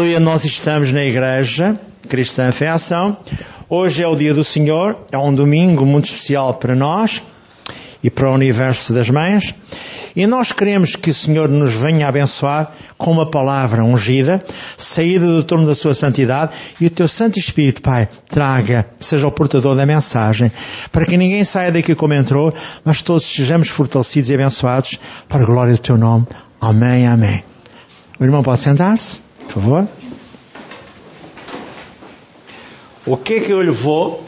Aleluia, nós estamos na igreja Cristã Fé Ação. Hoje é o dia do Senhor, é um domingo muito especial para nós e para o universo das mães. E nós queremos que o Senhor nos venha abençoar com uma palavra ungida, saída do trono da sua santidade, e o teu Santo Espírito, Pai, traga, seja o portador da mensagem, para que ninguém saia daqui como entrou, mas todos sejamos fortalecidos e abençoados para a glória do teu nome. Amém, amém. O irmão pode sentar-se? Por favor. O que é que eu lhe vou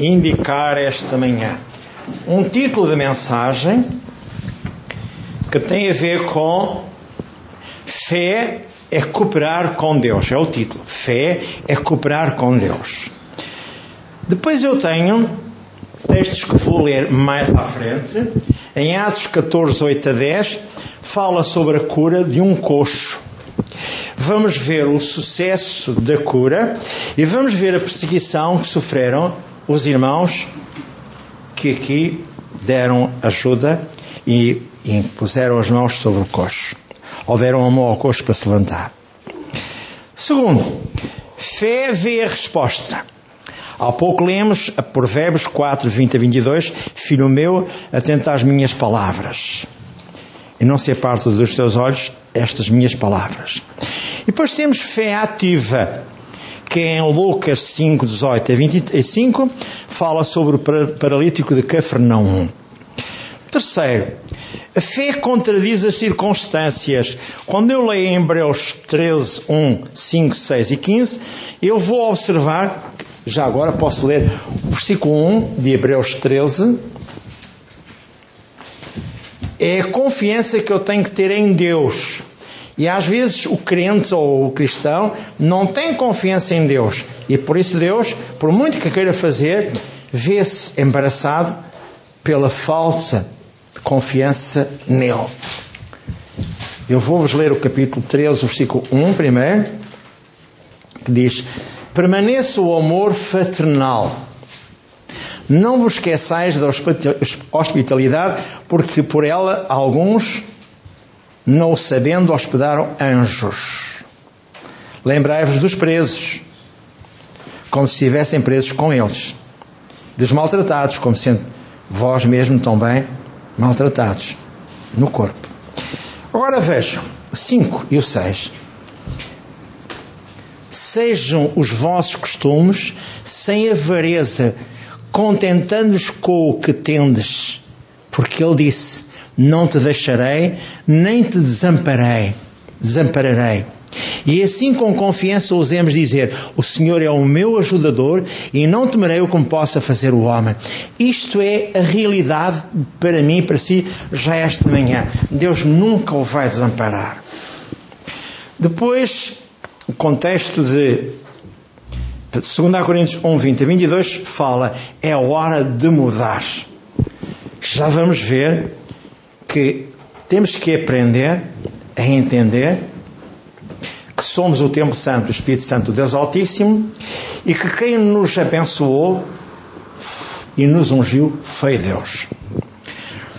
indicar esta manhã? Um título de mensagem que tem a ver com fé é cooperar com Deus. É o título. Fé é cooperar com Deus. Depois eu tenho textos que vou ler mais à frente. Em Atos 14, 8 a 10, fala sobre a cura de um coxo vamos ver o sucesso da cura e vamos ver a perseguição que sofreram os irmãos que aqui deram ajuda e impuseram as mãos sobre o coxo. Ou deram a mão ao coxo para se levantar. Segundo, fé vê a resposta. Há pouco lemos a Provérbios 4, 20 a 22, Filho meu, atenta às minhas palavras e não se aparte dos teus olhos estas minhas palavras. E depois temos fé ativa, que em Lucas 5, 18 a 25 fala sobre o paralítico de Cafarnaum. Terceiro, a fé contradiz as circunstâncias. Quando eu leio em Hebreus 13, 1, 5, 6 e 15, eu vou observar, já agora posso ler o versículo 1 de Hebreus 13, é a confiança que eu tenho que ter em Deus. E às vezes o crente ou o cristão não tem confiança em Deus. E por isso Deus, por muito que queira fazer, vê-se embaraçado pela falsa confiança nele. Eu vou-vos ler o capítulo 13, o versículo 1 primeiro, que diz: Permaneça o amor fraternal não vos esqueçais da hospitalidade, porque por ela alguns, não sabendo, hospedaram anjos. Lembrai-vos dos presos, como se estivessem presos com eles, dos maltratados, como sendo vós mesmo também maltratados no corpo. Agora vejam, o 5 e o 6. Sejam os vossos costumes sem avareza, contentando-nos com o que tendes, porque ele disse: Não te deixarei, nem te desamparei, desampararei. E assim com confiança ousemos dizer: O Senhor é o meu ajudador e não temerei o que me possa fazer o homem. Isto é a realidade para mim para si já esta manhã. Deus nunca o vai desamparar. Depois, o contexto de 2 Coríntios 1, 20 a 22 fala, é hora de mudar. Já vamos ver que temos que aprender a entender que somos o Templo Santo do Espírito Santo Deus Altíssimo e que quem nos abençoou e nos ungiu foi Deus.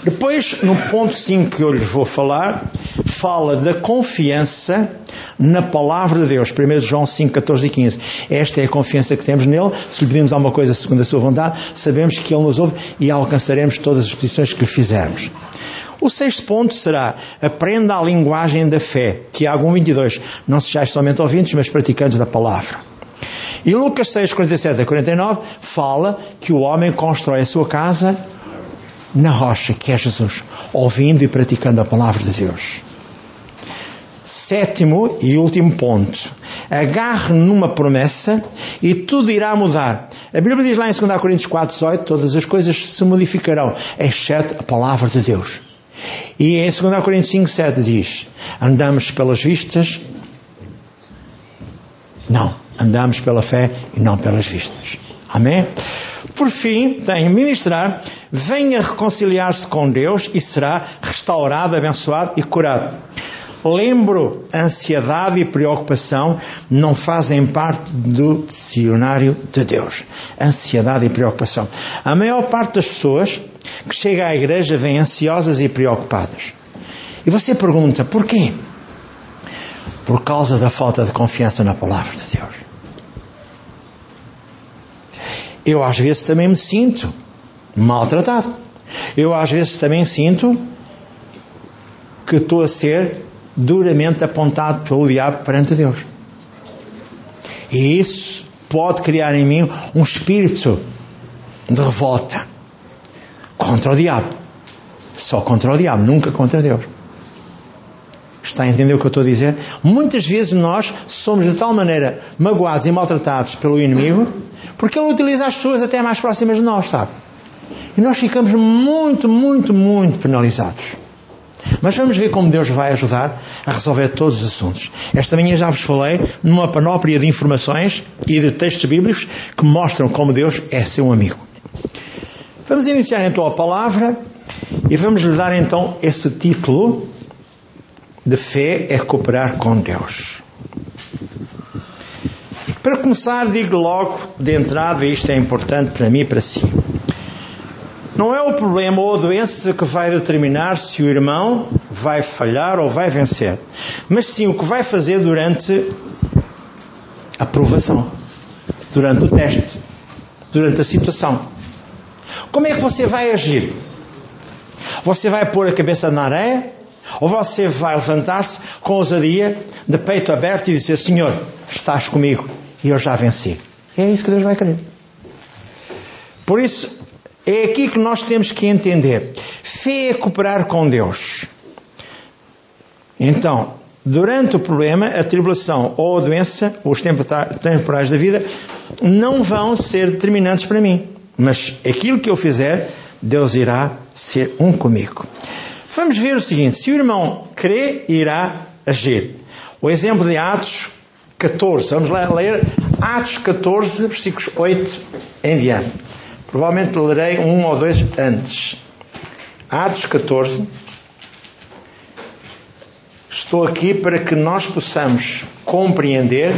Depois, no ponto 5 que eu lhes vou falar, fala da confiança na palavra de Deus. 1 João 5, 14 e 15. Esta é a confiança que temos nele. Se lhe pedimos alguma coisa segundo a sua vontade, sabemos que ele nos ouve e alcançaremos todas as petições que lhe fizermos. O sexto ponto será aprenda a linguagem da fé. Tiago 1, 22. Não sejais somente ouvintes, mas praticantes da palavra. E Lucas 6, 47 a 49 fala que o homem constrói a sua casa na rocha, que é Jesus, ouvindo e praticando a palavra de Deus. Sétimo e último ponto. Agarre numa promessa e tudo irá mudar. A Bíblia diz lá em 2 Coríntios 4, 18: todas as coisas se modificarão, exceto a palavra de Deus. E em 2 Coríntios 5, 7 diz: andamos pelas vistas? Não, andamos pela fé e não pelas vistas. Amém? Por fim, tem ministrar, venha reconciliar-se com Deus e será restaurado, abençoado e curado. Lembro, ansiedade e preocupação não fazem parte do dicionário de Deus. Ansiedade e preocupação. A maior parte das pessoas que chega à igreja vem ansiosas e preocupadas. E você pergunta, porquê? por causa da falta de confiança na palavra de Deus. Eu às vezes também me sinto maltratado. Eu às vezes também sinto que estou a ser duramente apontado pelo diabo perante Deus. E isso pode criar em mim um espírito de revolta contra o diabo. Só contra o diabo, nunca contra Deus. Está a entender o que eu estou a dizer? Muitas vezes nós somos de tal maneira magoados e maltratados pelo inimigo porque ele utiliza as pessoas até mais próximas de nós, sabe? E nós ficamos muito, muito, muito penalizados. Mas vamos ver como Deus vai ajudar a resolver todos os assuntos. Esta manhã já vos falei numa panóplia de informações e de textos bíblicos que mostram como Deus é seu amigo. Vamos iniciar então a palavra e vamos lhe dar então esse título de fé é cooperar com Deus. Para começar, digo logo de entrada, e isto é importante para mim e para si. Não é o problema ou a doença que vai determinar se o irmão vai falhar ou vai vencer, mas sim o que vai fazer durante a provação, durante o teste, durante a situação. Como é que você vai agir? Você vai pôr a cabeça na areia? Ou você vai levantar-se com ousadia, de peito aberto e dizer: Senhor, estás comigo e eu já venci. É isso que Deus vai querer. Por isso, é aqui que nós temos que entender. Fé é cooperar com Deus. Então, durante o problema, a tribulação ou a doença, os temporais da vida, não vão ser determinantes para mim. Mas aquilo que eu fizer, Deus irá ser um comigo. Vamos ver o seguinte: se o irmão crê, irá agir. O exemplo de Atos 14, vamos lá ler Atos 14, versículos 8 em diante. Provavelmente lerei um ou dois antes. Atos 14. Estou aqui para que nós possamos compreender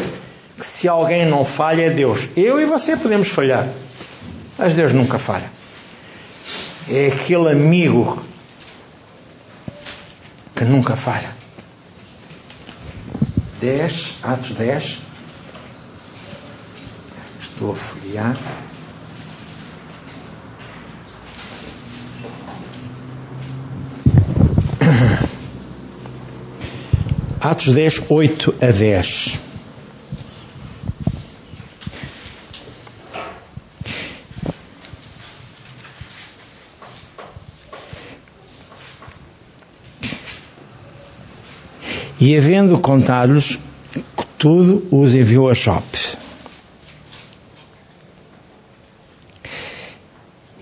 que se alguém não falha é Deus. Eu e você podemos falhar, mas Deus nunca falha. É aquele amigo que nunca falha. 10, Atos 10. Estou a folhear. Atos 10, 8 a 10. E havendo contado-lhes tudo, os enviou a Jope.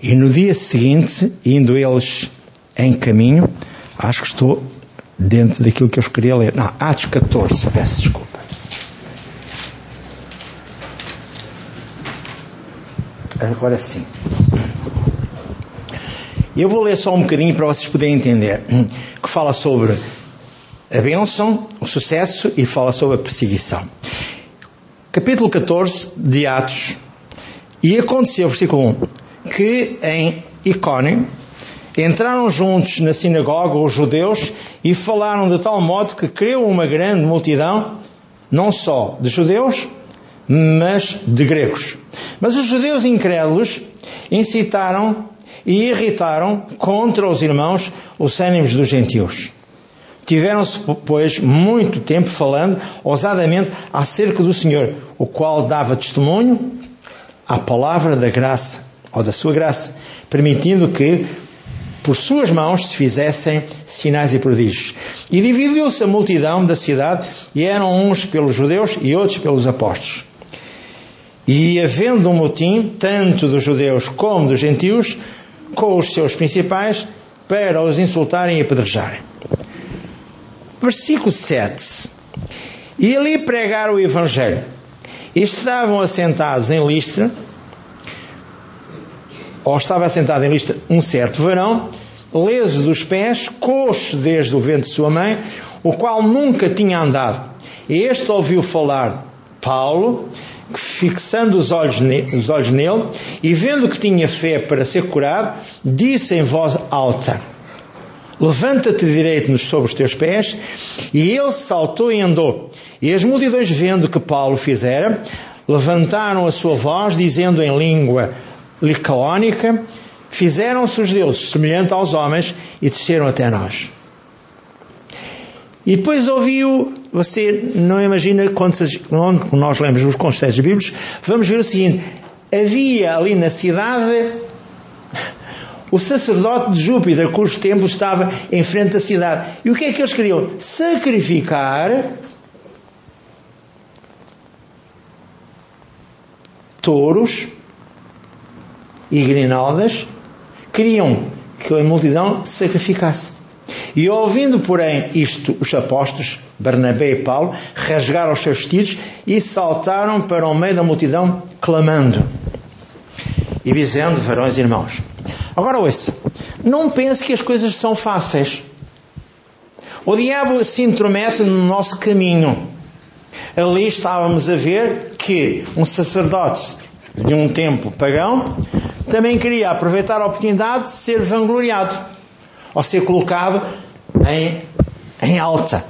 E no dia seguinte, indo eles em caminho, acho que estou dentro daquilo que eu queria ler. Não, Atos 14, peço desculpa. Agora sim. Eu vou ler só um bocadinho para vocês poderem entender, que fala sobre a bênção, o sucesso e fala sobre a perseguição. Capítulo 14 de Atos. E aconteceu, versículo 1, que em Icónio entraram juntos na sinagoga os judeus e falaram de tal modo que creu uma grande multidão, não só de judeus, mas de gregos. Mas os judeus incrédulos incitaram e irritaram contra os irmãos os ânimos dos gentios. Tiveram-se, pois, muito tempo falando ousadamente acerca do Senhor, o qual dava testemunho à palavra da graça, ou da sua graça, permitindo que por suas mãos se fizessem sinais e prodígios. E dividiu-se a multidão da cidade, e eram uns pelos judeus e outros pelos apóstolos. E havendo um motim, tanto dos judeus como dos gentios, com os seus principais, para os insultarem e apedrejarem. Versículo 7. E ali pregaram o Evangelho. E estavam assentados em Listra, ou estava assentado em Listra um certo varão, leso dos pés, coxo desde o vento de sua mãe, o qual nunca tinha andado. Este ouviu falar Paulo, fixando os olhos, ne os olhos nele, e vendo que tinha fé para ser curado, disse em voz alta: levanta-te direito sobre os teus pés. E ele saltou e andou. E as multidões, vendo que Paulo fizera, levantaram a sua voz, dizendo em língua licaónica, fizeram-se os deuses semelhante aos homens e desceram até nós. E depois ouviu, você não imagina quando nós lemos os conceitos bíblicos, vamos ver o seguinte: havia ali na cidade o sacerdote de Júpiter, cujo templo estava em frente da cidade. E o que é que eles queriam? Sacrificar touros e grinaldas. Queriam que a multidão sacrificasse. E ouvindo, porém, isto, os apóstolos, Barnabé e Paulo, rasgaram os seus vestidos e saltaram para o meio da multidão, clamando e dizendo, varões e irmãos, Agora ouça, não pense que as coisas são fáceis. O diabo se intromete no nosso caminho. Ali estávamos a ver que um sacerdote de um tempo pagão também queria aproveitar a oportunidade de ser vangloriado ou ser colocado em, em alta,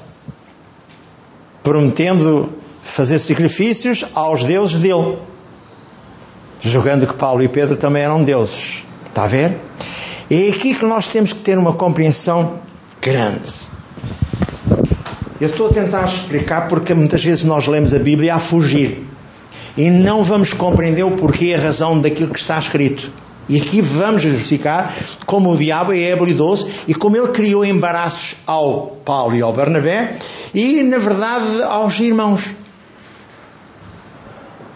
prometendo fazer sacrifícios aos deuses dele, julgando que Paulo e Pedro também eram deuses. Está a ver? É aqui que nós temos que ter uma compreensão grande. Eu estou a tentar explicar porque muitas vezes nós lemos a Bíblia a fugir e não vamos compreender o porquê e a razão daquilo que está escrito. E aqui vamos verificar como o diabo é habilidoso e como ele criou embaraços ao Paulo e ao Bernabé e, na verdade, aos irmãos,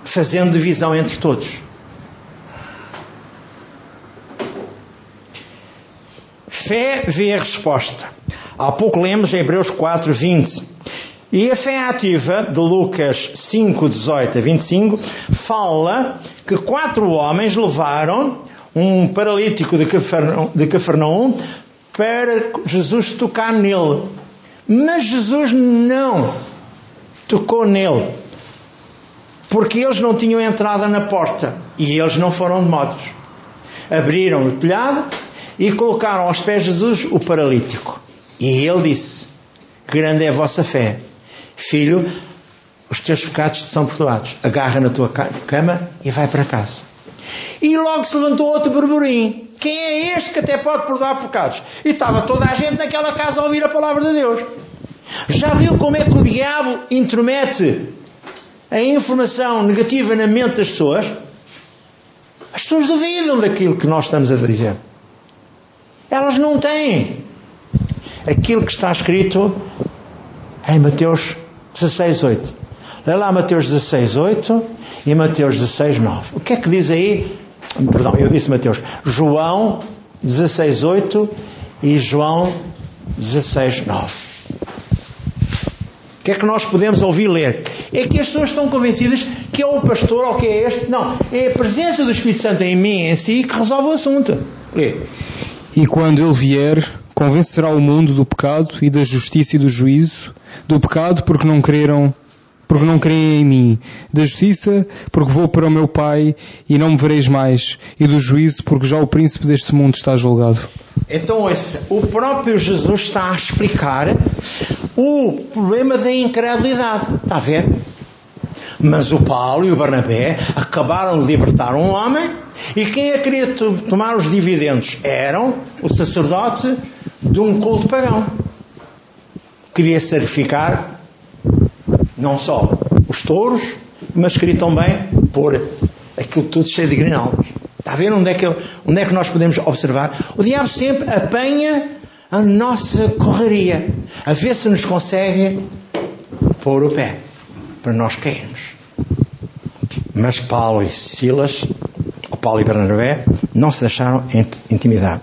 fazendo divisão entre todos. Fé vê a resposta. Há pouco lemos em Hebreus 4, 20. E a fé ativa de Lucas 5, 18 a 25 fala que quatro homens levaram um paralítico de Cafarnaum para Jesus tocar nele. Mas Jesus não tocou nele. Porque eles não tinham entrada na porta. E eles não foram de modos. Abriram o telhado e colocaram aos pés de Jesus o paralítico. E ele disse: Grande é a vossa fé, filho, os teus pecados são perdoados. Agarra na tua cama e vai para casa. E logo se levantou outro burburinho. Quem é este que até pode perdoar pecados? E estava toda a gente naquela casa a ouvir a palavra de Deus. Já viu como é que o diabo intromete a informação negativa na mente das pessoas? As pessoas duvidam daquilo que nós estamos a dizer. Elas não têm aquilo que está escrito em Mateus 16, 8. Lê lá Mateus 16, 8 e Mateus 16, 9. O que é que diz aí? Perdão, eu disse Mateus. João 16, 8 e João 16, 9. O que é que nós podemos ouvir ler? É que as pessoas estão convencidas que é o pastor ou que é este. Não, é a presença do Espírito Santo em mim em si que resolve o assunto. Lê. E quando ele vier, convencerá o mundo do pecado e da justiça e do juízo, do pecado porque não creram, porque não creem em mim, da justiça porque vou para o meu Pai e não me vereis mais, e do juízo porque já o príncipe deste mundo está julgado. Então, o próprio Jesus está a explicar o problema da incredulidade. Está a ver? Mas o Paulo e o Barnabé acabaram de libertar um homem e quem é que queria tomar os dividendos? Eram o sacerdote de um culto pagão. Queria sacrificar não só os touros, mas queria também pôr aquilo tudo cheio de grinaldas. Está a ver onde é, que, onde é que nós podemos observar? O diabo sempre apanha a nossa correria, a ver se nos consegue pôr o pé para nós cairmos. Mas Paulo e Silas, ou Paulo e Bernabé, não se deixaram intimidar.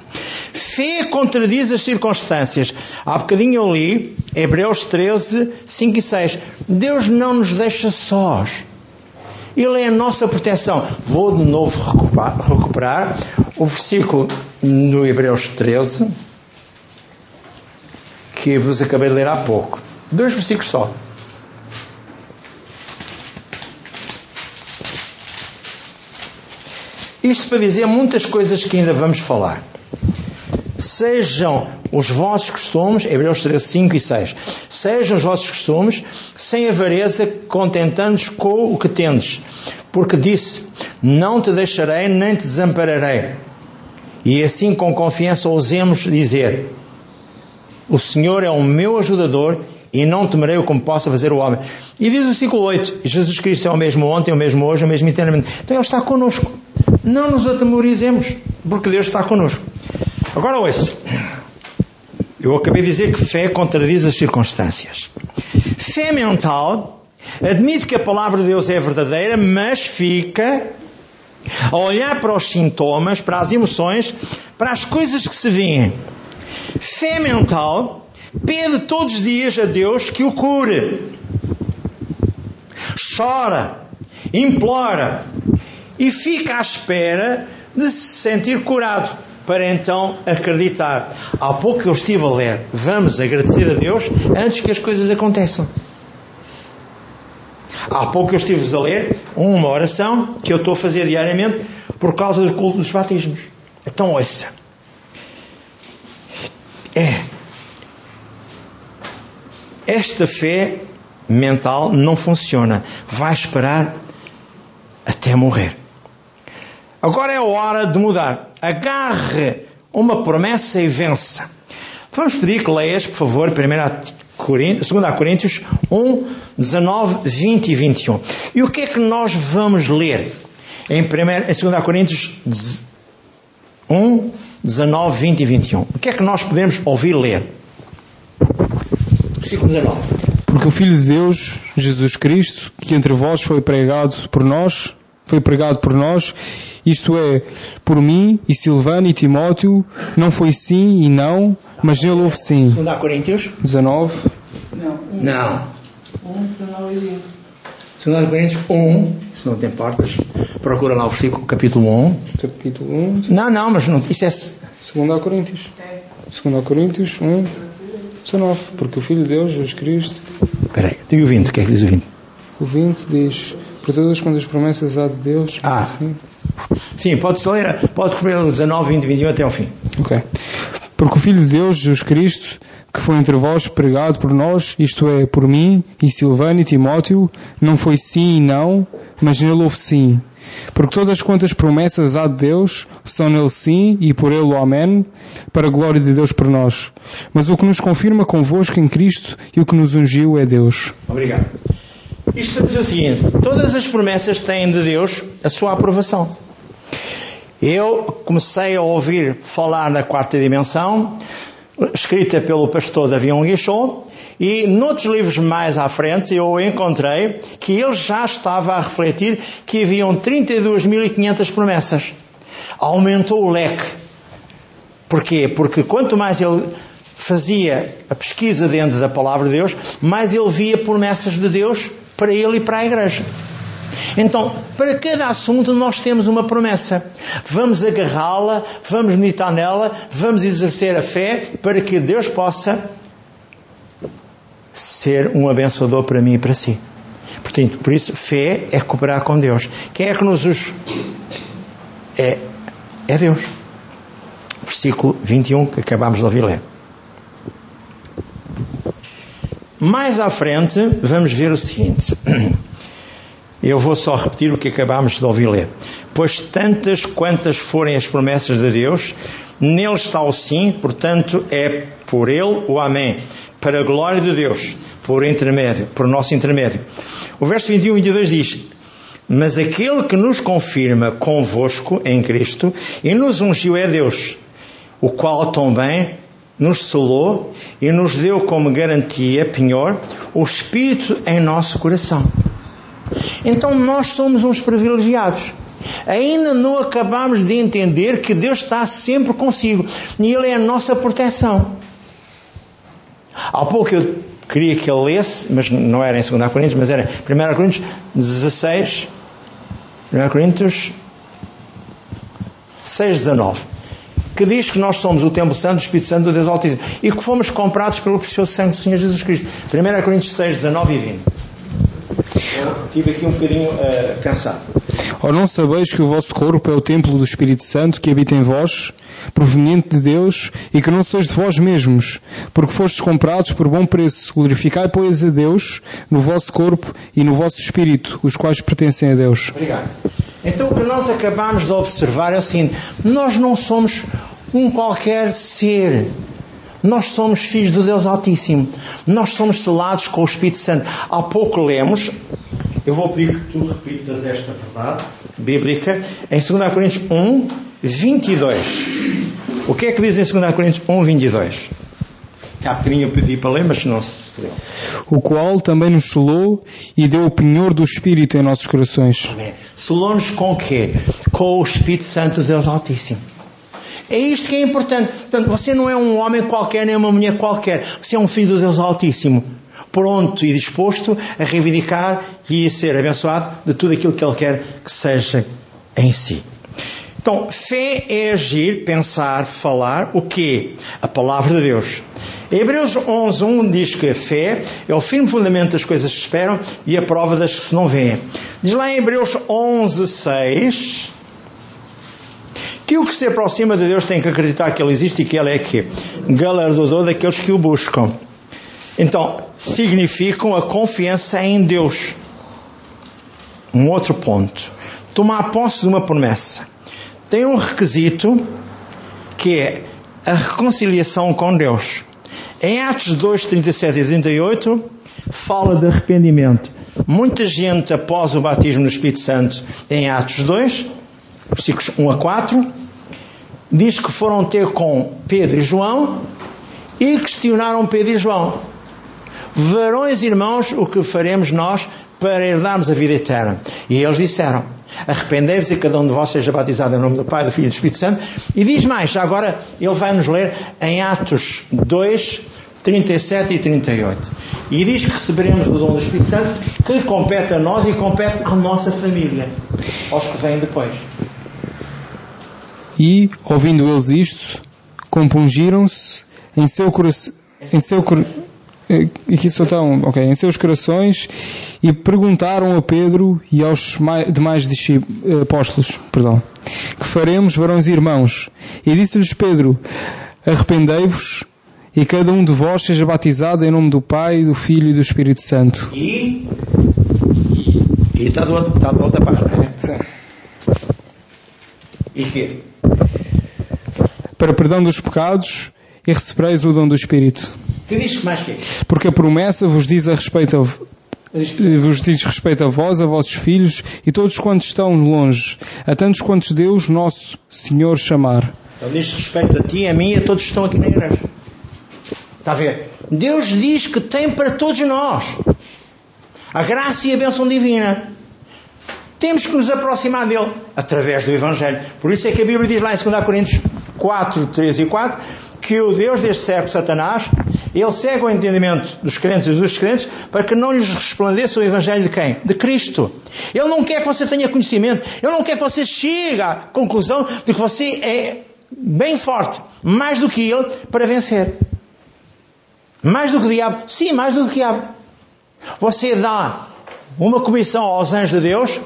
Fé contradiz as circunstâncias. Há bocadinho eu li Hebreus 13, 5 e 6. Deus não nos deixa sós. Ele é a nossa proteção. Vou de novo recuperar, recuperar o versículo no Hebreus 13, que vos acabei de ler há pouco. Dois versículos só. Isto para dizer muitas coisas que ainda vamos falar. sejam os vossos costumes, Hebreus 13, 5 e 6, sejam os vossos costumes sem avareza, contentando-vos com o que tendes, porque disse, não te deixarei nem te desampararei. E assim com confiança ousemos dizer, o Senhor é o meu ajudador e não temerei o como possa fazer o homem. E diz o versículo 8: Jesus Cristo é o mesmo ontem, o mesmo hoje, o mesmo eternamente. Então Ele está connosco. Não nos atemorizemos, porque Deus está connosco. Agora ouça. Eu acabei de dizer que fé contradiz as circunstâncias. Fé mental admite que a palavra de Deus é verdadeira, mas fica a olhar para os sintomas, para as emoções, para as coisas que se veem. Fé mental pede todos os dias a Deus que o cure. Chora, implora e fica à espera de se sentir curado para então acreditar. Há pouco eu estive a ler, vamos agradecer a Deus antes que as coisas aconteçam. Há pouco eu estive a ler uma oração que eu estou a fazer diariamente por causa do culto dos batismos. Então ouça. É. Esta fé mental não funciona. Vai esperar até morrer. Agora é a hora de mudar. Agarre uma promessa e vença. Vamos pedir que leias, por favor, 2 Coríntios 1, 19, 20 e 21. E o que é que nós vamos ler em, 2 Coríntios 1, 19, 20 e 21? O que é que nós podemos ouvir ler? Versículo 19. Porque o Filho de Deus, Jesus Cristo, que entre vós foi pregado por nós, foi pregado por nós, isto é, por mim e Silvano e Timóteo, não foi sim e não, mas nele houve sim. 2 Coríntios 19. Não. Não. 1, 19 e 20. 2 Coríntios 1, se não te importas, procura lá o versículo, capítulo 1. Capítulo 1. Não, não, mas não, isso é. 2 Coríntios. 2 Coríntios 1, 19. Porque o Filho de Deus, Jesus Cristo. Espera aí, tem o 20, o que é que diz o 20? O 20 diz: Por todas quantas promessas há de Deus. Ah. Sim. Sim, pode ler, pode comer o 19, 20, 21 até ao fim. Ok. Porque o Filho de Deus, Jesus Cristo, que foi entre vós pregado por nós, isto é, por mim e Silvano e Timóteo, não foi sim e não, mas nele houve sim. Porque todas quantas promessas há de Deus são nele sim e por ele o amém, para a glória de Deus por nós. Mas o que nos confirma convosco em Cristo e o que nos ungiu é Deus. Obrigado. Isto a dizer o seguinte: todas as promessas têm de Deus a sua aprovação. Eu comecei a ouvir falar na quarta dimensão, escrita pelo pastor Davi Guichot, e noutros livros mais à frente eu encontrei que ele já estava a refletir que haviam 32.500 promessas. Aumentou o leque. Porquê? Porque quanto mais ele fazia a pesquisa dentro da palavra de Deus, mais ele via promessas de Deus para ele e para a igreja. Então, para cada assunto nós temos uma promessa. Vamos agarrá-la, vamos meditar nela, vamos exercer a fé para que Deus possa ser um abençoador para mim e para si. Portanto, por isso, fé é cooperar com Deus. Quem é que nos os... É, é Deus. Versículo 21 que acabamos de ouvir ler. Mais à frente, vamos ver o seguinte. Eu vou só repetir o que acabámos de ouvir ler. Pois tantas quantas forem as promessas de Deus, nele está o sim, portanto é por ele o amém, para a glória de Deus, por intermédio, por nosso intermédio. O verso 21 e 22 diz: Mas aquele que nos confirma convosco em Cristo e nos ungiu é Deus, o qual também nos selou e nos deu como garantia, penhor, o Espírito em nosso coração. Então nós somos uns privilegiados. Ainda não acabamos de entender que Deus está sempre consigo e Ele é a nossa proteção. Há pouco eu queria que ele lesse, mas não era em 2 Coríntios, mas era 1 Coríntios 16, 1 Coríntios 6, 19, que diz que nós somos o templo santo, o Espírito Santo do Deus Altíssimo e que fomos comprados pelo precioso sangue do Senhor Jesus Cristo. 1 Coríntios 6, 19 e 20. Estive aqui um bocadinho uh, cansado. Ou não sabeis que o vosso corpo é o templo do Espírito Santo que habita em vós, proveniente de Deus, e que não sois de vós mesmos, porque fostes comprados por bom preço. Glorificai, pois, a Deus no vosso corpo e no vosso espírito, os quais pertencem a Deus. Obrigado. Então o que nós acabamos de observar é o seguinte: nós não somos um qualquer ser. Nós somos filhos do Deus Altíssimo. Nós somos selados com o Espírito Santo. Há pouco lemos, eu vou pedir que tu repitas esta verdade bíblica, em 2 Coríntios 1, 22. O que é que diz em 2 Coríntios 1, 22? Há bocadinho eu pedi para ler, mas não se leu. O qual também nos selou e deu o penhor do Espírito em nossos corações. Selou-nos com o quê? Com o Espírito Santo do Deus Altíssimo. É isto que é importante. Portanto, você não é um homem qualquer, nem uma mulher qualquer. Você é um filho do Deus Altíssimo. Pronto e disposto a reivindicar e a ser abençoado de tudo aquilo que Ele quer que seja em si. Então, fé é agir, pensar, falar o quê? A palavra de Deus. Hebreus 11.1 diz que a fé é o firme fundamento das coisas que se esperam e a prova das que se não vêem. Diz lá em Hebreus 11.6 que o que se aproxima de Deus tem que acreditar que Ele existe e que Ele é que galardador daqueles que o buscam. Então, significam a confiança em Deus. Um outro ponto. Tomar posse de uma promessa. Tem um requisito que é a reconciliação com Deus. Em Atos 2, 37 e 38, fala de arrependimento. Muita gente, após o batismo no Espírito Santo, em Atos 2, versículos 1 a 4, diz que foram ter com Pedro e João e questionaram Pedro e João: Varões irmãos, o que faremos nós para herdarmos a vida eterna? E eles disseram: Arrependei-vos e cada um de vós seja batizado em nome do Pai, do Filho e do Espírito Santo. E diz mais, agora ele vai nos ler em Atos 2, 37 e 38. E diz que receberemos o dom do Espírito Santo que compete a nós e compete à nossa família, aos que vêm depois. E, ouvindo eles isto, compungiram-se em seu coração. Em seu cor... Aqui só estão, ok, em seus corações e perguntaram a Pedro e aos demais apóstolos, perdão, que faremos, varões e irmãos? E disse-lhes Pedro, arrependei-vos e cada um de vós seja batizado em nome do Pai, do Filho e do Espírito Santo. E, e está, do, está da outra página. Sim. E que? Para perdão dos pecados e recebereis o dom do Espírito. Que diz mais que? Porque a promessa vos diz a respeito a, vos diz respeito a vós, a vossos filhos e todos quantos estão longe, a tantos quantos Deus, nosso Senhor, chamar. Então diz respeito a ti, a mim e a todos que estão aqui na igreja. Está a ver? Deus diz que tem para todos nós a graça e a bênção divina. Temos que nos aproximar dele através do Evangelho. Por isso é que a Bíblia diz lá em 2 Coríntios 4, 3 e 4 que o Deus deste século, Satanás, ele cega o entendimento dos crentes e dos crentes para que não lhes resplandeça o Evangelho de quem? De Cristo. Ele não quer que você tenha conhecimento. Ele não quer que você chegue à conclusão de que você é bem forte, mais do que ele, para vencer. Mais do que o diabo? Sim, mais do que o diabo. Você dá uma comissão aos anjos de Deus,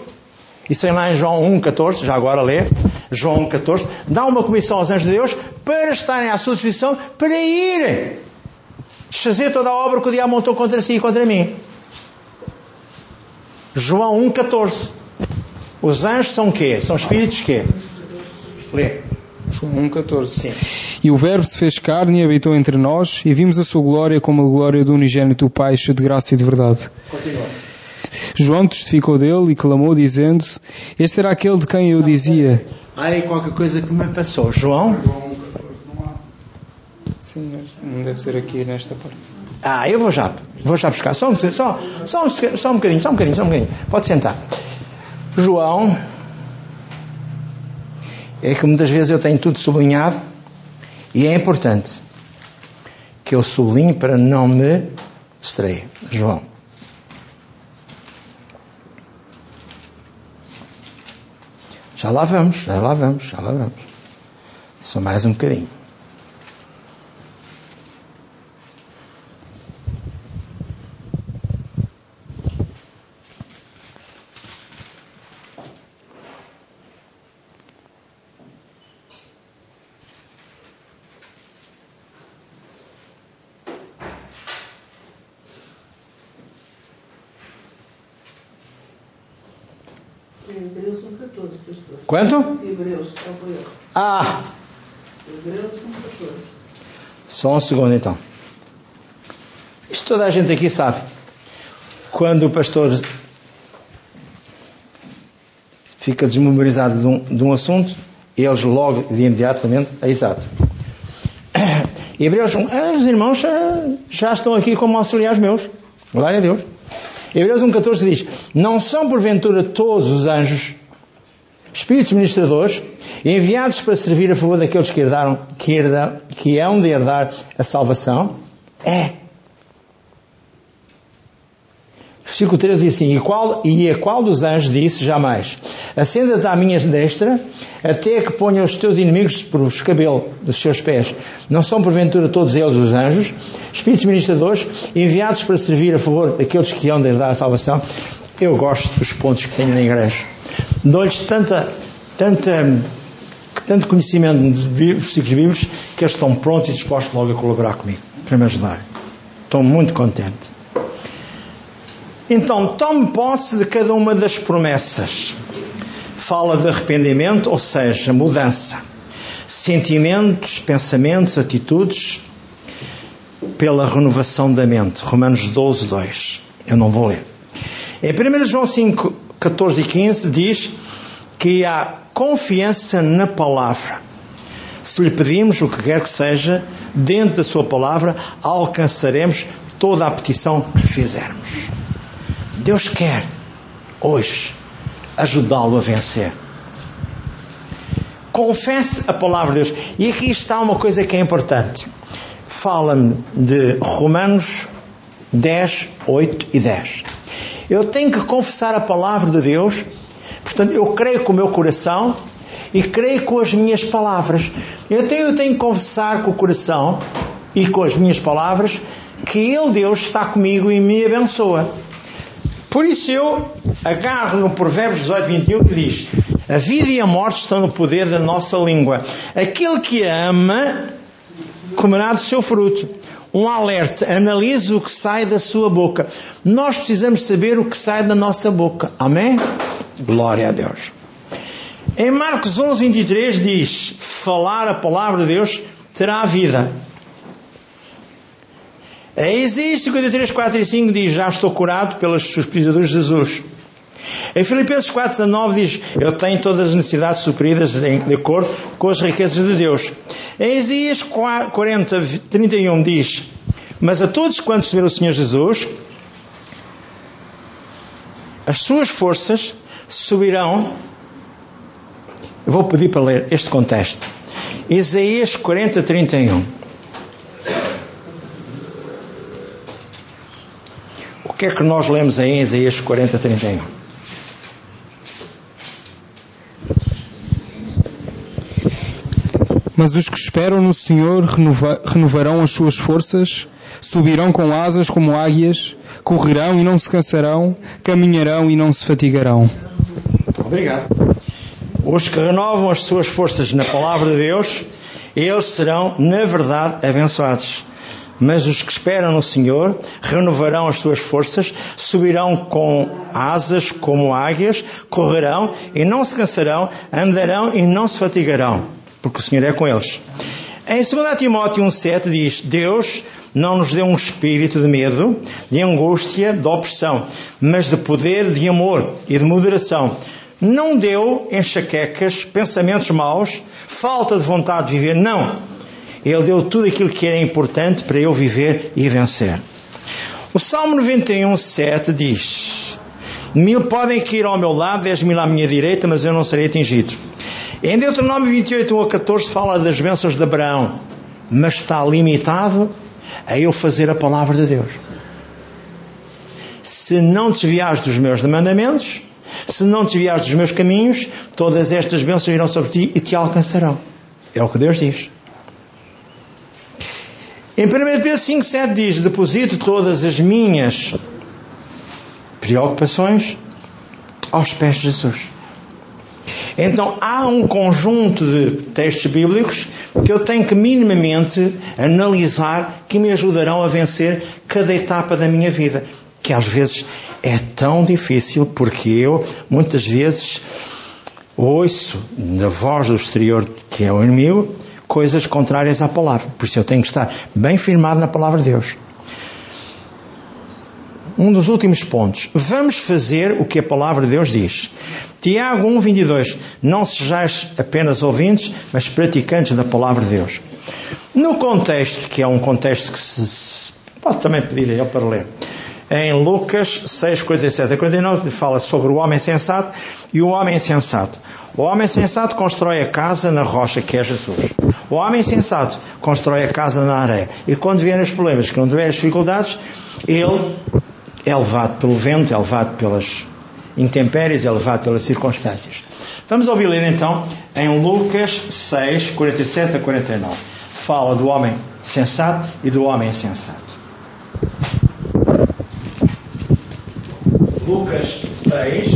isso é lá em João 1,14, já agora lê, João 1,14, dá uma comissão aos anjos de Deus para estarem à sua disposição para irem desfazer toda a obra que o diabo montou contra si e contra mim. João 1,14. Os anjos são quê? São espíritos quê? Lê. João 1,14. Sim. E o Verbo se fez carne e habitou entre nós, e vimos a sua glória como a glória do unigênito do Pai, cheio de graça e de verdade. Continua. João testificou dele e clamou, dizendo: Este era aquele de quem eu dizia. Há aí qualquer coisa que me passou. João? Sim, não deve ser aqui nesta parte. Ah, eu vou já, vou já buscar. Só um, só, só, um, só um bocadinho, só um bocadinho, só um bocadinho. Pode sentar. João. É que muitas vezes eu tenho tudo sublinhado e é importante que eu sublinhe para não me distrair. João. Já lá vamos, já lá vamos, já lá vamos. Só mais um bocadinho. 14, pastor. Quanto? Hebreus, erro. Ah, Hebreus são 14. só um segundo então. Isto toda a gente aqui sabe. Quando o pastor fica desmemorizado de um, de um assunto, eles logo de imediatamente, é exato. Hebreus, ah, os irmãos já, já estão aqui como auxiliares meus. Glória a Deus. Hebreus 1,14 diz: Não são porventura todos os anjos espíritos ministradores enviados para servir a favor daqueles que herdaram, que, herda, que hão de herdar a salvação? É. Versículo 13 diz assim: e, qual, e a qual dos anjos disse jamais: Acenda-te à minha destra, até que ponha os teus inimigos por os cabelos dos seus pés. Não são porventura todos eles os anjos, espíritos ministradores, enviados para servir a favor daqueles que hão de herdar a salvação? Eu gosto dos pontos que tenho na igreja. Dou-lhes tanta, tanta, tanto conhecimento de versículos bíblicos que eles estão prontos e dispostos logo a colaborar comigo, para me ajudar. Estou muito contente. Então, tome posse de cada uma das promessas. Fala de arrependimento, ou seja, mudança. Sentimentos, pensamentos, atitudes, pela renovação da mente. Romanos 12, 2. Eu não vou ler. Em 1 João 5, 14 e 15 diz que há confiança na palavra. Se lhe pedimos o que quer que seja, dentro da sua palavra, alcançaremos toda a petição que fizermos. Deus quer, hoje, ajudá-lo a vencer. Confesse a palavra de Deus. E aqui está uma coisa que é importante. Fala-me de Romanos 10, 8 e 10. Eu tenho que confessar a palavra de Deus, portanto, eu creio com o meu coração e creio com as minhas palavras. Eu tenho, eu tenho que confessar com o coração e com as minhas palavras que Ele, Deus, está comigo e me abençoa. Por isso eu agarro no Provérbios 18, 21 que diz: A vida e a morte estão no poder da nossa língua. Aquele que ama comerá do seu fruto. Um alerta, analise o que sai da sua boca. Nós precisamos saber o que sai da nossa boca. Amém? Glória a Deus. Em Marcos 11, 23 diz: Falar a palavra de Deus terá vida. Em Isaías 53, 4 e 5 diz: Já estou curado pelas suas de Jesus. Em Filipenses 4, 19 diz: Eu tenho todas as necessidades supridas de acordo com as riquezas de Deus. Em Isaías 40, 31 diz: Mas a todos quantos receberam o Senhor Jesus, as suas forças subirão. Eu vou pedir para ler este contexto. Isaías 40, 31. O que é que nós lemos em Isaías 40, 31? Mas os que esperam no Senhor renova, renovarão as suas forças, subirão com asas como águias, correrão e não se cansarão, caminharão e não se fatigarão. Obrigado. Os que renovam as suas forças na palavra de Deus, eles serão, na verdade, abençoados. Mas os que esperam no Senhor renovarão as suas forças, subirão com asas como águias, correrão e não se cansarão, andarão e não se fatigarão, porque o Senhor é com eles. Em 2 Timóteo 1,7 diz: Deus não nos deu um espírito de medo, de angústia, de opressão, mas de poder, de amor e de moderação. Não deu enxaquecas, pensamentos maus, falta de vontade de viver, não ele deu tudo aquilo que era importante para eu viver e vencer. O Salmo 91, 7 diz: Mil podem cair ao meu lado, dez mil à minha direita, mas eu não serei atingido. Em Deuteronômio 28, 1 a 14, fala das bênçãos de Abraão, mas está limitado a eu fazer a palavra de Deus. Se não desviares dos meus mandamentos, se não desviares dos meus caminhos, todas estas bênçãos irão sobre ti e te alcançarão. É o que Deus diz. Em 1 Pedro 5,7 diz: Deposito todas as minhas preocupações aos pés de Jesus. Então há um conjunto de textos bíblicos que eu tenho que minimamente analisar que me ajudarão a vencer cada etapa da minha vida. que às vezes é tão difícil porque eu, muitas vezes, ouço da voz do exterior, que é o inimigo, coisas contrárias à palavra. Por isso eu tenho que estar bem firmado na palavra de Deus. Um dos últimos pontos. Vamos fazer o que a palavra de Deus diz. Tiago 1, 22. Não sejais apenas ouvintes, mas praticantes da palavra de Deus. No contexto, que é um contexto que se pode também pedir ele para ler, em Lucas 6, 47 a 49, fala sobre o homem sensato e o homem insensato. O homem sensato constrói a casa na rocha, que é Jesus. O homem sensato constrói a casa na areia. E quando vierem os problemas, quando vierem as dificuldades, ele é levado pelo vento, é levado pelas intempéries, é levado pelas circunstâncias. Vamos ouvir ler então em Lucas 6, 47 a 49. Fala do homem sensato e do homem insensato. Lucas 6,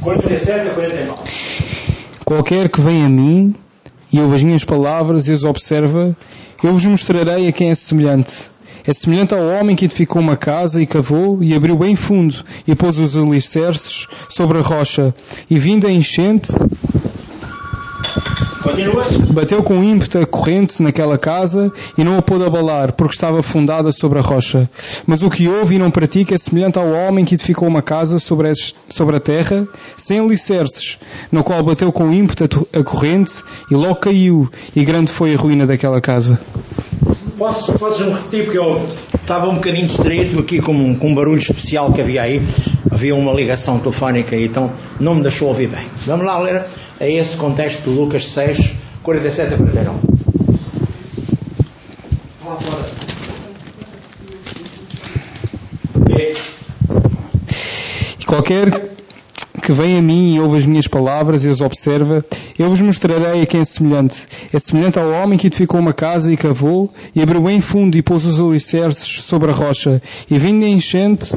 47 a 49. Qualquer que vem a mim e ouve as minhas palavras e as observa, eu vos mostrarei a quem é semelhante. É semelhante ao homem que edificou uma casa e cavou e abriu bem fundo e pôs os alicerces sobre a rocha. E vindo a enchente. Bateu com ímpeto a corrente naquela casa e não a pôde abalar, porque estava fundada sobre a rocha. Mas o que ouve e não pratica é semelhante ao homem que edificou uma casa sobre, a terra, sem alicerces, no qual bateu com ímpeto a corrente e logo caiu, e grande foi a ruína daquela casa. Posso, podes-me repetir, porque eu estava um bocadinho distraído aqui com, um- com um barulho especial que havia aí. Havia uma ligação telefónica aí, então não me deixou ouvir bem. Vamos lá ler a esse contexto de Lucas 6, 47 a 49. Lá fora. E- E qualquer que vem a mim e ouve as minhas palavras e as observa, eu vos mostrarei a quem é semelhante. É semelhante ao homem que edificou uma casa e cavou, e abriu bem fundo e pôs os alicerces sobre a rocha. E vindo a enchente,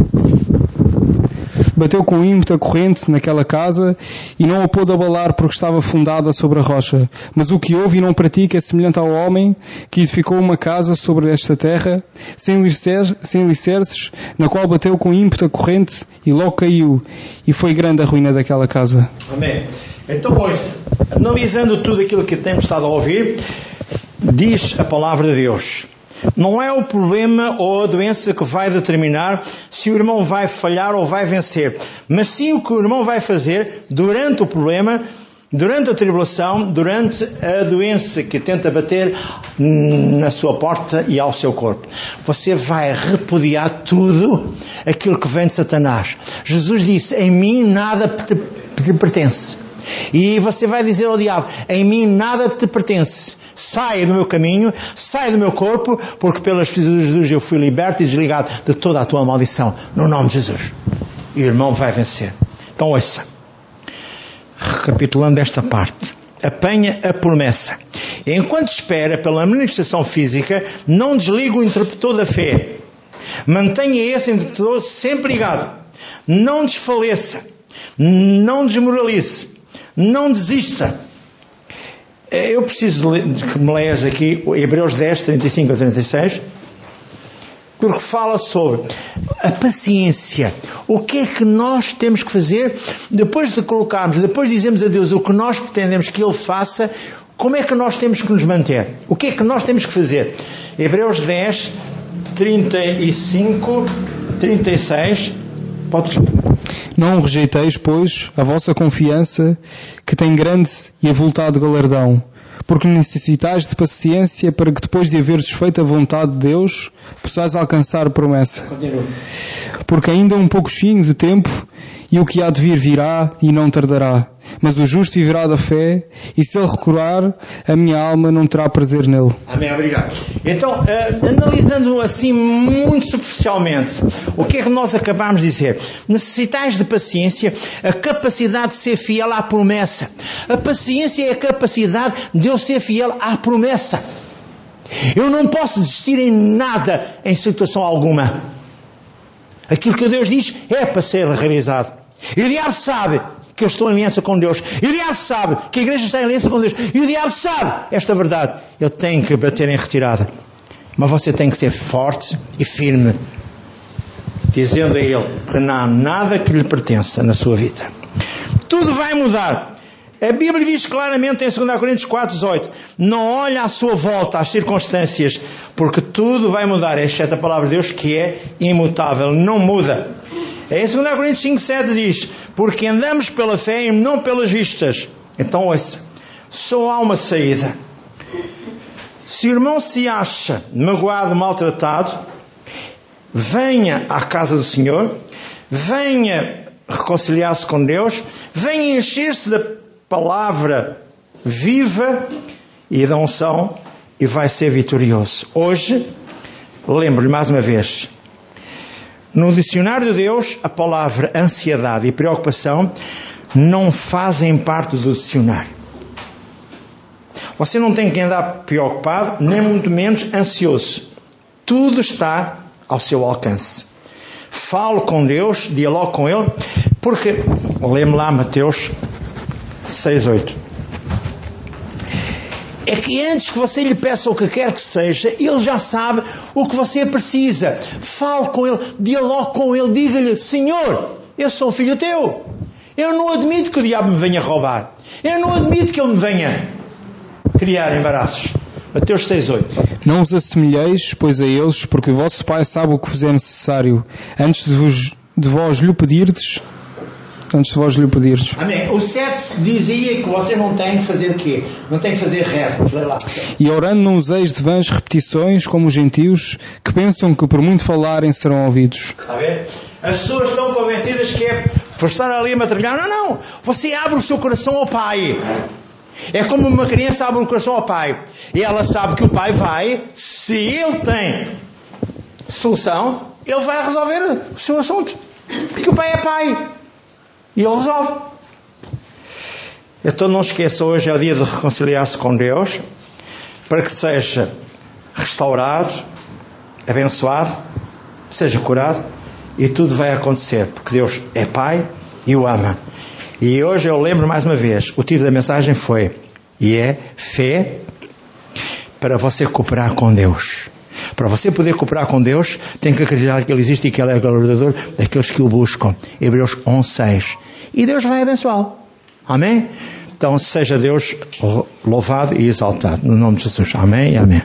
bateu com ímpeto a corrente naquela casa e não a pôde abalar porque estava fundada sobre a rocha. Mas o que ouve e não pratica é semelhante ao homem que edificou uma casa sobre esta terra, sem alicerces, sem alicerces, na qual bateu com ímpeto a corrente e logo caiu. E foi grande a ruína daquela casa. Amém. Então, ouça, analisando tudo aquilo que temos estado a ouvir, diz a palavra de Deus. Não é o problema ou a doença que vai determinar se o irmão vai falhar ou vai vencer, mas sim o que o irmão vai fazer durante o problema, durante a tribulação, durante a doença que tenta bater na sua porta e ao seu corpo. Você vai repudiar tudo aquilo que vem de Satanás. Jesus disse: Em mim nada te te pertence. E você vai dizer ao diabo: Em mim nada te pertence. Saia do meu caminho, saia do meu corpo, porque pelas feridas de Jesus eu fui liberto e desligado de toda a tua maldição. No nome de Jesus. E o irmão vai vencer. Então ouça. Recapitulando esta parte. Apanha a promessa. Enquanto espera pela manifestação física, não desliga o interpretor da fé. Mantenha esse interpretor sempre ligado. Não desfaleça. Não desmoralize. Não desista. Eu preciso de que me leias aqui Hebreus 10, 35 a 36, porque fala sobre a paciência. O que é que nós temos que fazer depois de colocarmos, depois de dizermos a Deus o que nós pretendemos que Ele faça, como é que nós temos que nos manter? O que é que nós temos que fazer? Hebreus 10, 35, 36. Podes. Não rejeiteis, pois, a vossa confiança, que tem grande e avultado galardão, porque necessitais de paciência para que depois de haveres feito a vontade de Deus, possais alcançar a promessa. Porque ainda um pouquinho de tempo, e o que há de vir virá e não tardará. Mas o justo viverá da fé, e se ele recuar, a minha alma não terá prazer nele. Amém, obrigado. Então, eh, analisando assim muito superficialmente, o que é que nós acabamos de dizer? Necessitais de paciência, a capacidade de ser fiel à promessa. A paciência é a capacidade de eu ser fiel à promessa. Eu não posso desistir em nada, em situação alguma. Aquilo que Deus diz é para ser realizado. E o diabo sabe que eu estou em aliança com Deus. E o diabo sabe que a igreja está em aliança com Deus. E o diabo sabe esta verdade. Ele tem que bater em retirada. Mas você tem que ser forte e firme. dizendo a ele que não há nada que lhe pertença na sua vida. Tudo vai mudar. A Bíblia diz claramente em 2 Coríntios 4, 18: Não olhe à sua volta as circunstâncias, porque tudo vai mudar, exceto a palavra de Deus que é imutável, não muda. Em 2 Coríntios 5, 7 diz: Porque andamos pela fé e não pelas vistas. Então ouça, só há uma saída. Se o irmão se acha magoado, maltratado, venha à casa do Senhor, venha reconciliar-se com Deus, venha encher-se da palavra viva e da unção e vai ser vitorioso. Hoje, lembro-lhe mais uma vez, no dicionário de Deus, a palavra ansiedade e preocupação não fazem parte do dicionário. Você não tem que andar preocupado, nem muito menos ansioso. Tudo está ao seu alcance. Falo com Deus, dialogo com Ele, porque, lembro lá Mateus 6,8. É que antes que você lhe peça o que quer que seja, Ele já sabe o que você precisa. Fale com Ele, dialogue com Ele, diga-lhe: Senhor, eu sou filho teu. Eu não admito que o diabo me venha roubar. Eu não admito que ele me venha criar embaraços. Mateus 6,8. Não vos assemelheis, pois, a eles, porque o vosso Pai sabe o que vos é necessário, antes de, vos, de vós lhe pedirdes, antes de vós lhe pedirdes. Amém. O 7 dizia que você não tem que fazer o quê? Não tem que fazer rezas. Lê lá. E orando não useis de vãs repetições, como os gentios, que pensam que por muito falarem serão ouvidos. Está a ver? As pessoas estão convencidas que é por estar ali a matrulhar. Não, não. Você abre o seu coração ao Pai. É como uma criança abre o coração ao pai. E ela sabe que o pai vai, se ele tem solução, ele vai resolver o seu assunto. Porque o pai é pai. E ele resolve. Então não esqueça, hoje é o dia de reconciliar-se com Deus, para que seja restaurado, abençoado, seja curado, e tudo vai acontecer, porque Deus é Pai e o ama. E hoje eu lembro mais uma vez, o título da mensagem foi e é fé para você cooperar com Deus. Para você poder cooperar com Deus, tem que acreditar que Ele existe e que Ele é galardador daqueles que o buscam. Hebreus 11.6. E Deus vai abençoá-lo. Amém? Então seja Deus louvado e exaltado. No nome de Jesus. Amém e amém.